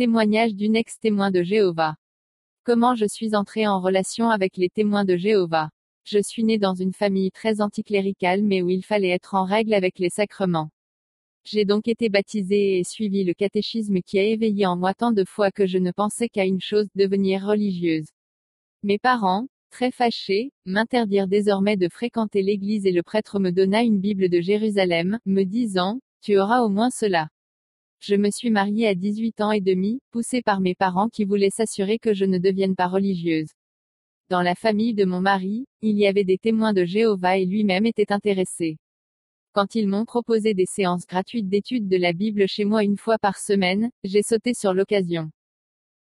Témoignage d'une ex-témoin de Jéhovah. Comment je suis entré en relation avec les témoins de Jéhovah? Je suis né dans une famille très anticléricale mais où il fallait être en règle avec les sacrements. J'ai donc été baptisé et suivi le catéchisme qui a éveillé en moi tant de fois que je ne pensais qu'à une chose, devenir religieuse. Mes parents, très fâchés, m'interdirent désormais de fréquenter l'église et le prêtre me donna une Bible de Jérusalem, me disant, tu auras au moins cela. Je me suis mariée à 18 ans et demi, poussée par mes parents qui voulaient s'assurer que je ne devienne pas religieuse. Dans la famille de mon mari, il y avait des témoins de Jéhovah et lui-même était intéressé. Quand ils m'ont proposé des séances gratuites d'études de la Bible chez moi une fois par semaine, j'ai sauté sur l'occasion.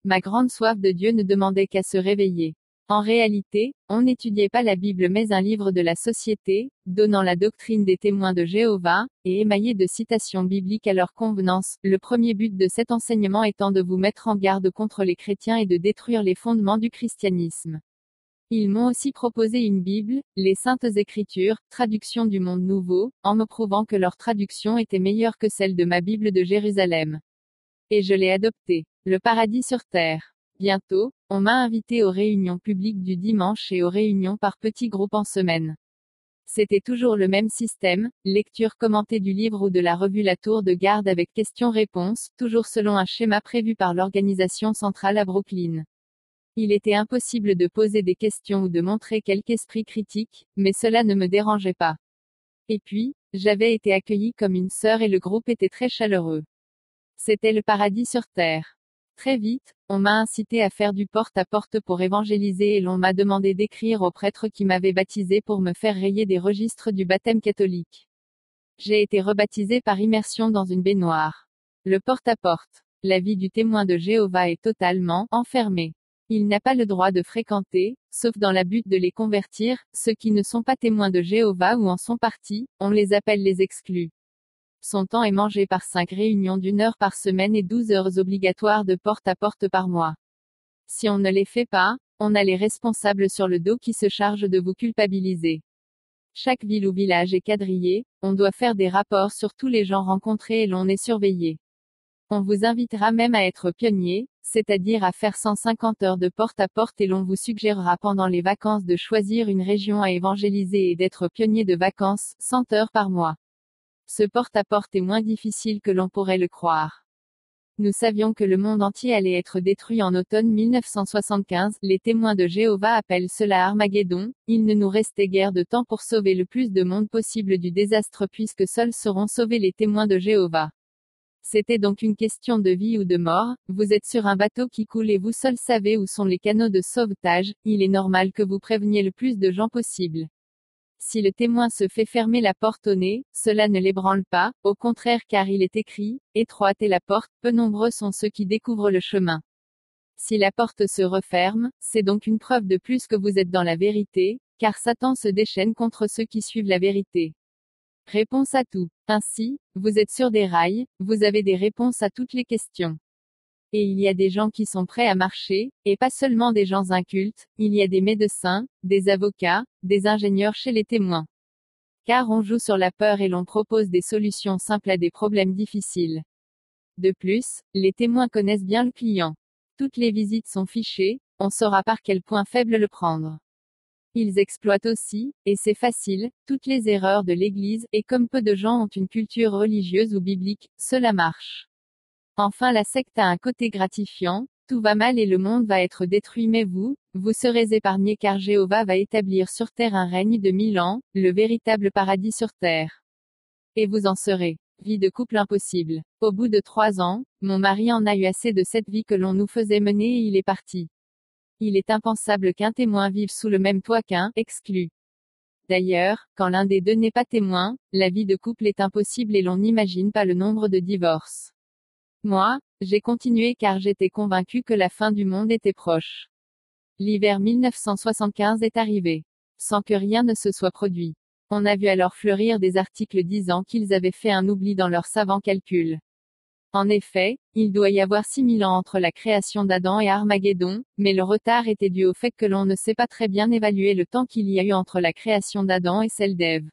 Ma grande soif de Dieu ne demandait qu'à se réveiller. En réalité, on n'étudiait pas la Bible mais un livre de la société, donnant la doctrine des témoins de Jéhovah, et émaillé de citations bibliques à leur convenance, le premier but de cet enseignement étant de vous mettre en garde contre les chrétiens et de détruire les fondements du christianisme. Ils m'ont aussi proposé une Bible, les Saintes Écritures, traduction du Monde Nouveau, en me prouvant que leur traduction était meilleure que celle de ma Bible de Jérusalem. Et je l'ai adoptée. Le paradis sur terre. Bientôt, on m'a invité aux réunions publiques du dimanche et aux réunions par petits groupes en semaine. C'était toujours le même système, lecture commentée du livre ou de la revue La Tour de Garde avec questions-réponses, toujours selon un schéma prévu par l'organisation centrale à Brooklyn. Il était impossible de poser des questions ou de montrer quelque esprit critique, mais cela ne me dérangeait pas. Et puis, j'avais été accueilli comme une sœur et le groupe était très chaleureux. C'était le paradis sur terre. Très vite, on m'a incité à faire du porte-à-porte pour évangéliser et l'on m'a demandé d'écrire au prêtre qui m'avait baptisé pour me faire rayer des registres du baptême catholique. J'ai été rebaptisé par immersion dans une baignoire. Le porte-à-porte. La vie du témoin de Jéhovah est totalement enfermée. Il n'a pas le droit de fréquenter, sauf dans la but de les convertir, ceux qui ne sont pas témoins de Jéhovah ou en sont partis, on les appelle les exclus. Son temps est mangé par cinq réunions d'une heure par semaine et douze heures obligatoires de porte à porte par mois. Si on ne les fait pas, on a les responsables sur le dos qui se chargent de vous culpabiliser. Chaque ville ou village est quadrillé, on doit faire des rapports sur tous les gens rencontrés et l'on est surveillé. On vous invitera même à être pionnier, c'est-à-dire à faire 150 heures de porte à porte et l'on vous suggérera pendant les vacances de choisir une région à évangéliser et d'être pionnier de vacances, 100 heures par mois. Ce porte-à-porte est moins difficile que l'on pourrait le croire. Nous savions que le monde entier allait être détruit en automne 1975, les témoins de Jéhovah appellent cela Armageddon, il ne nous restait guère de temps pour sauver le plus de monde possible du désastre puisque seuls seront sauvés les témoins de Jéhovah. C'était donc une question de vie ou de mort, vous êtes sur un bateau qui coule et vous seul savez où sont les canaux de sauvetage, il est normal que vous préveniez le plus de gens possible. Si le témoin se fait fermer la porte au nez, cela ne l'ébranle pas, au contraire car il est écrit, étroite est la porte, peu nombreux sont ceux qui découvrent le chemin. Si la porte se referme, c'est donc une preuve de plus que vous êtes dans la vérité, car Satan se déchaîne contre ceux qui suivent la vérité. Réponse à tout. Ainsi, vous êtes sur des rails, vous avez des réponses à toutes les questions. Et il y a des gens qui sont prêts à marcher, et pas seulement des gens incultes, il y a des médecins, des avocats, des ingénieurs chez les témoins. Car on joue sur la peur et l'on propose des solutions simples à des problèmes difficiles. De plus, les témoins connaissent bien le client. Toutes les visites sont fichées, on saura par quel point faible le prendre. Ils exploitent aussi, et c'est facile, toutes les erreurs de l'Église, et comme peu de gens ont une culture religieuse ou biblique, cela marche. Enfin la secte a un côté gratifiant, tout va mal et le monde va être détruit mais vous, vous serez épargnés car Jéhovah va établir sur terre un règne de mille ans, le véritable paradis sur terre. Et vous en serez. Vie de couple impossible. Au bout de trois ans, mon mari en a eu assez de cette vie que l'on nous faisait mener et il est parti. Il est impensable qu'un témoin vive sous le même toit qu'un exclu. D'ailleurs, quand l'un des deux n'est pas témoin, la vie de couple est impossible et l'on n'imagine pas le nombre de divorces. Moi, j'ai continué car j'étais convaincu que la fin du monde était proche. L'hiver 1975 est arrivé. Sans que rien ne se soit produit. On a vu alors fleurir des articles disant qu'ils avaient fait un oubli dans leurs savants calculs. En effet, il doit y avoir 6000 ans entre la création d'Adam et Armageddon, mais le retard était dû au fait que l'on ne sait pas très bien évaluer le temps qu'il y a eu entre la création d'Adam et celle d'Ève.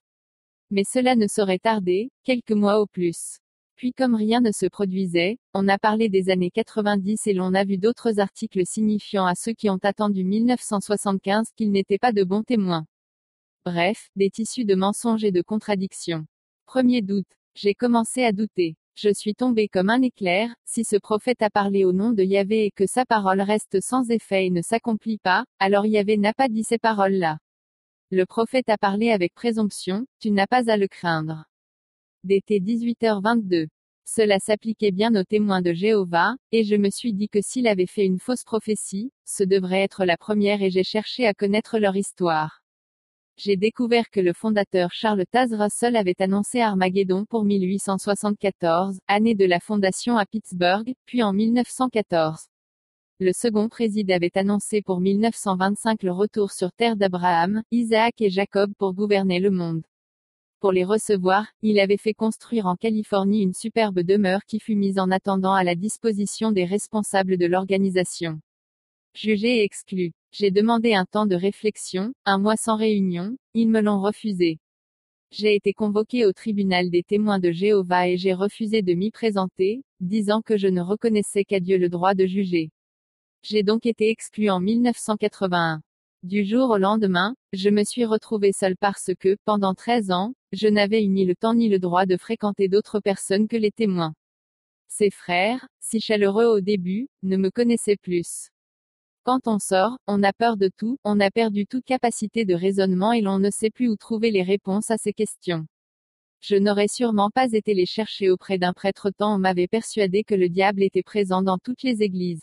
Mais cela ne saurait tarder, quelques mois au plus. Puis comme rien ne se produisait, on a parlé des années 90 et l'on a vu d'autres articles signifiant à ceux qui ont attendu 1975 qu'ils n'étaient pas de bons témoins. Bref, des tissus de mensonges et de contradictions. Premier doute. J'ai commencé à douter. Je suis tombé comme un éclair, si ce prophète a parlé au nom de Yahvé et que sa parole reste sans effet et ne s'accomplit pas, alors Yahvé n'a pas dit ces paroles-là. Le prophète a parlé avec présomption, tu n'as pas à le craindre d'été 18h22. Cela s'appliquait bien aux témoins de Jéhovah, et je me suis dit que s'il avait fait une fausse prophétie, ce devrait être la première et j'ai cherché à connaître leur histoire. J'ai découvert que le fondateur Charles Taz Russell avait annoncé Armageddon pour 1874, année de la fondation à Pittsburgh, puis en 1914. Le second président avait annoncé pour 1925 le retour sur terre d'Abraham, Isaac et Jacob pour gouverner le monde. Pour les recevoir, il avait fait construire en Californie une superbe demeure qui fut mise en attendant à la disposition des responsables de l'organisation. Jugé et exclu. J'ai demandé un temps de réflexion, un mois sans réunion, ils me l'ont refusé. J'ai été convoqué au tribunal des témoins de Jéhovah et j'ai refusé de m'y présenter, disant que je ne reconnaissais qu'à Dieu le droit de juger. J'ai donc été exclu en 1981. Du jour au lendemain, je me suis retrouvé seul parce que, pendant 13 ans, je n'avais eu ni le temps ni le droit de fréquenter d'autres personnes que les témoins. Ses frères, si chaleureux au début, ne me connaissaient plus. Quand on sort, on a peur de tout, on a perdu toute capacité de raisonnement et l'on ne sait plus où trouver les réponses à ces questions. Je n'aurais sûrement pas été les chercher auprès d'un prêtre tant on m'avait persuadé que le diable était présent dans toutes les églises.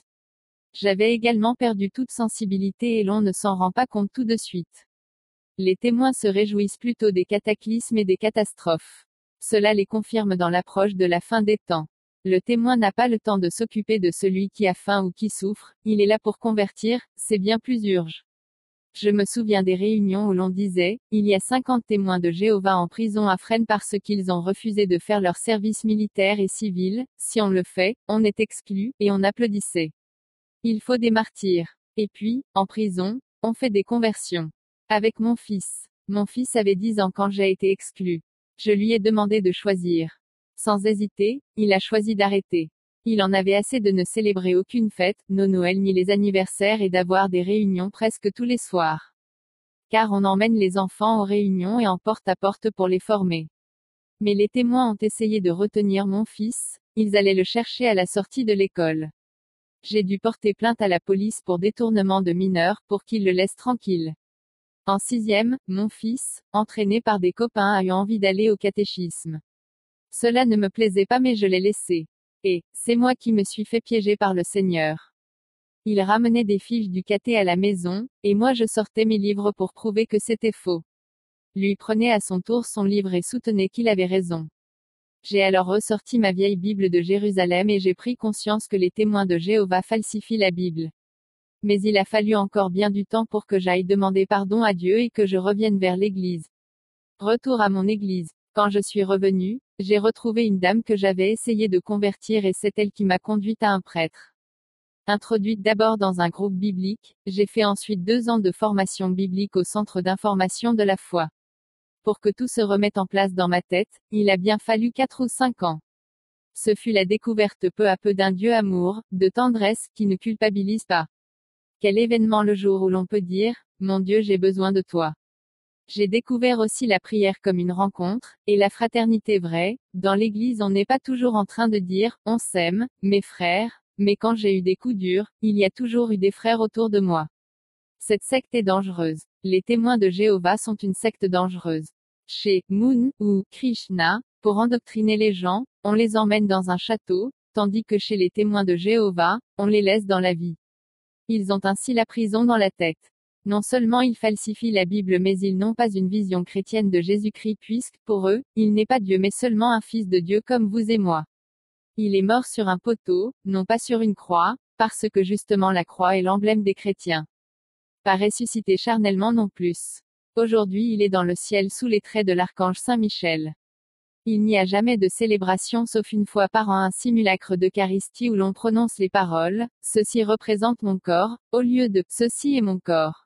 J'avais également perdu toute sensibilité et l'on ne s'en rend pas compte tout de suite. Les témoins se réjouissent plutôt des cataclysmes et des catastrophes. Cela les confirme dans l'approche de la fin des temps. Le témoin n'a pas le temps de s'occuper de celui qui a faim ou qui souffre, il est là pour convertir, c'est bien plus urge. Je me souviens des réunions où l'on disait, il y a 50 témoins de Jéhovah en prison à Fresnes parce qu'ils ont refusé de faire leur service militaire et civil, si on le fait, on est exclu, et on applaudissait. Il faut des martyrs. Et puis, en prison, on fait des conversions. Avec mon fils. Mon fils avait 10 ans quand j'ai été exclu. Je lui ai demandé de choisir. Sans hésiter, il a choisi d'arrêter. Il en avait assez de ne célébrer aucune fête, nos Noël ni les anniversaires et d'avoir des réunions presque tous les soirs. Car on emmène les enfants aux réunions et en porte à porte pour les former. Mais les témoins ont essayé de retenir mon fils, ils allaient le chercher à la sortie de l'école. J'ai dû porter plainte à la police pour détournement de mineurs, pour qu'ils le laissent tranquille. En sixième, mon fils, entraîné par des copains a eu envie d'aller au catéchisme. Cela ne me plaisait pas mais je l'ai laissé. Et, c'est moi qui me suis fait piéger par le Seigneur. Il ramenait des fiches du caté à la maison, et moi je sortais mes livres pour prouver que c'était faux. Lui prenait à son tour son livre et soutenait qu'il avait raison. J'ai alors ressorti ma vieille Bible de Jérusalem et j'ai pris conscience que les témoins de Jéhovah falsifient la Bible. Mais il a fallu encore bien du temps pour que j'aille demander pardon à Dieu et que je revienne vers l'Église. Retour à mon Église. Quand je suis revenu, j'ai retrouvé une dame que j'avais essayé de convertir et c'est elle qui m'a conduite à un prêtre. Introduite d'abord dans un groupe biblique, j'ai fait ensuite deux ans de formation biblique au Centre d'information de la foi. Pour que tout se remette en place dans ma tête, il a bien fallu quatre ou cinq ans. Ce fut la découverte peu à peu d'un Dieu amour, de tendresse, qui ne culpabilise pas. Quel événement le jour où l'on peut dire, Mon Dieu j'ai besoin de toi. J'ai découvert aussi la prière comme une rencontre, et la fraternité vraie. Dans l'église on n'est pas toujours en train de dire, on s'aime, mes frères, mais quand j'ai eu des coups durs, il y a toujours eu des frères autour de moi. Cette secte est dangereuse. Les témoins de Jéhovah sont une secte dangereuse. Chez Moon ou Krishna, pour endoctriner les gens, on les emmène dans un château, tandis que chez les témoins de Jéhovah, on les laisse dans la vie. Ils ont ainsi la prison dans la tête. Non seulement ils falsifient la Bible mais ils n'ont pas une vision chrétienne de Jésus-Christ puisque, pour eux, il n'est pas Dieu mais seulement un fils de Dieu comme vous et moi. Il est mort sur un poteau, non pas sur une croix, parce que justement la croix est l'emblème des chrétiens pas ressuscité charnellement non plus. Aujourd'hui il est dans le ciel sous les traits de l'archange Saint Michel. Il n'y a jamais de célébration sauf une fois par an un simulacre d'Eucharistie où l'on prononce les paroles, Ceci représente mon corps, au lieu de Ceci est mon corps.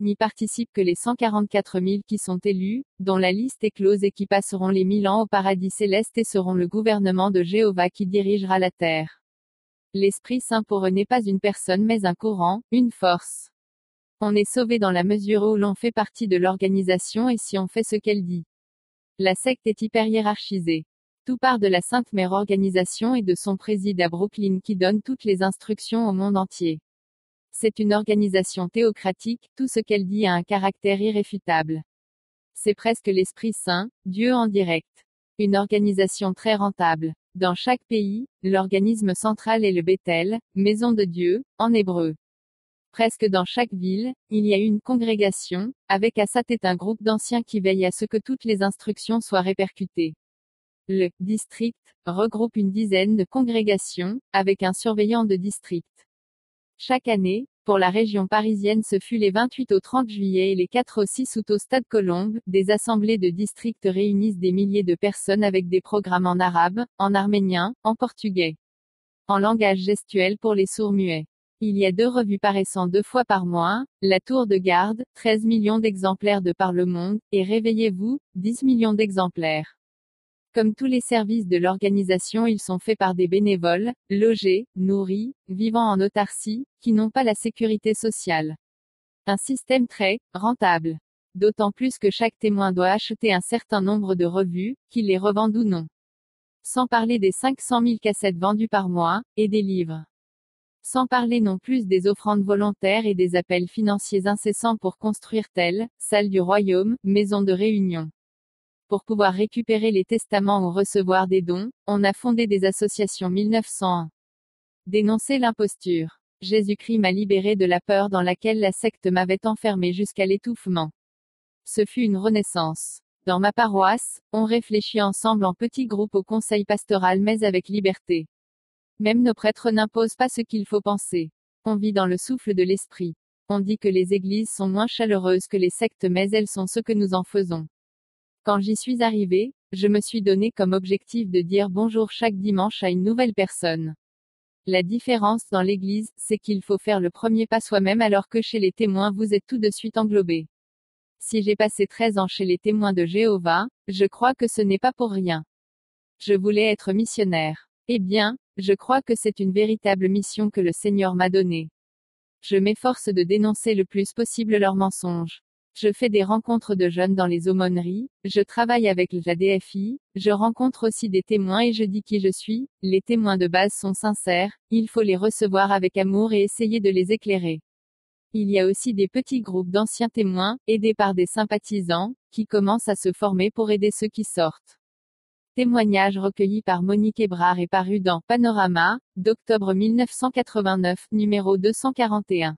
n'y participent que les 144 000 qui sont élus, dont la liste est close et qui passeront les mille ans au paradis céleste et seront le gouvernement de Jéhovah qui dirigera la terre. L'Esprit Saint pour eux n'est pas une personne mais un courant, une force. On est sauvé dans la mesure où l'on fait partie de l'organisation et si on fait ce qu'elle dit. La secte est hyper hiérarchisée. Tout part de la Sainte Mère Organisation et de son président à Brooklyn qui donne toutes les instructions au monde entier. C'est une organisation théocratique, tout ce qu'elle dit a un caractère irréfutable. C'est presque l'Esprit Saint, Dieu en direct. Une organisation très rentable. Dans chaque pays, l'organisme central est le Bethel, Maison de Dieu, en hébreu. Presque dans chaque ville, il y a une congrégation, avec Assat est un groupe d'anciens qui veillent à ce que toutes les instructions soient répercutées. Le district regroupe une dizaine de congrégations, avec un surveillant de district. Chaque année, pour la région parisienne ce fut les 28 au 30 juillet et les 4 au 6 août au Stade Colombe, des assemblées de districts réunissent des milliers de personnes avec des programmes en arabe, en arménien, en portugais. En langage gestuel pour les sourds muets. Il y a deux revues paraissant deux fois par mois, La Tour de Garde, 13 millions d'exemplaires de par le monde, et Réveillez-vous, 10 millions d'exemplaires. Comme tous les services de l'organisation ils sont faits par des bénévoles, logés, nourris, vivant en autarcie, qui n'ont pas la sécurité sociale. Un système très rentable. D'autant plus que chaque témoin doit acheter un certain nombre de revues, qu'il les revende ou non. Sans parler des 500 000 cassettes vendues par mois, et des livres. Sans parler non plus des offrandes volontaires et des appels financiers incessants pour construire telle, salle du royaume, maison de réunion. Pour pouvoir récupérer les testaments ou recevoir des dons, on a fondé des associations 1901. Dénoncer l'imposture. Jésus-Christ m'a libéré de la peur dans laquelle la secte m'avait enfermé jusqu'à l'étouffement. Ce fut une renaissance. Dans ma paroisse, on réfléchit ensemble en petits groupes au conseil pastoral mais avec liberté. Même nos prêtres n'imposent pas ce qu'il faut penser. On vit dans le souffle de l'esprit. On dit que les églises sont moins chaleureuses que les sectes mais elles sont ce que nous en faisons. Quand j'y suis arrivé, je me suis donné comme objectif de dire bonjour chaque dimanche à une nouvelle personne. La différence dans l'église, c'est qu'il faut faire le premier pas soi-même alors que chez les témoins vous êtes tout de suite englobé. Si j'ai passé 13 ans chez les témoins de Jéhovah, je crois que ce n'est pas pour rien. Je voulais être missionnaire. Eh bien, je crois que c'est une véritable mission que le Seigneur m'a donnée. Je m'efforce de dénoncer le plus possible leurs mensonges. Je fais des rencontres de jeunes dans les aumôneries, je travaille avec la DFI, je rencontre aussi des témoins et je dis qui je suis, les témoins de base sont sincères, il faut les recevoir avec amour et essayer de les éclairer. Il y a aussi des petits groupes d'anciens témoins, aidés par des sympathisants, qui commencent à se former pour aider ceux qui sortent. Témoignage recueilli par Monique Ebrard et paru dans Panorama, d'octobre 1989, numéro 241.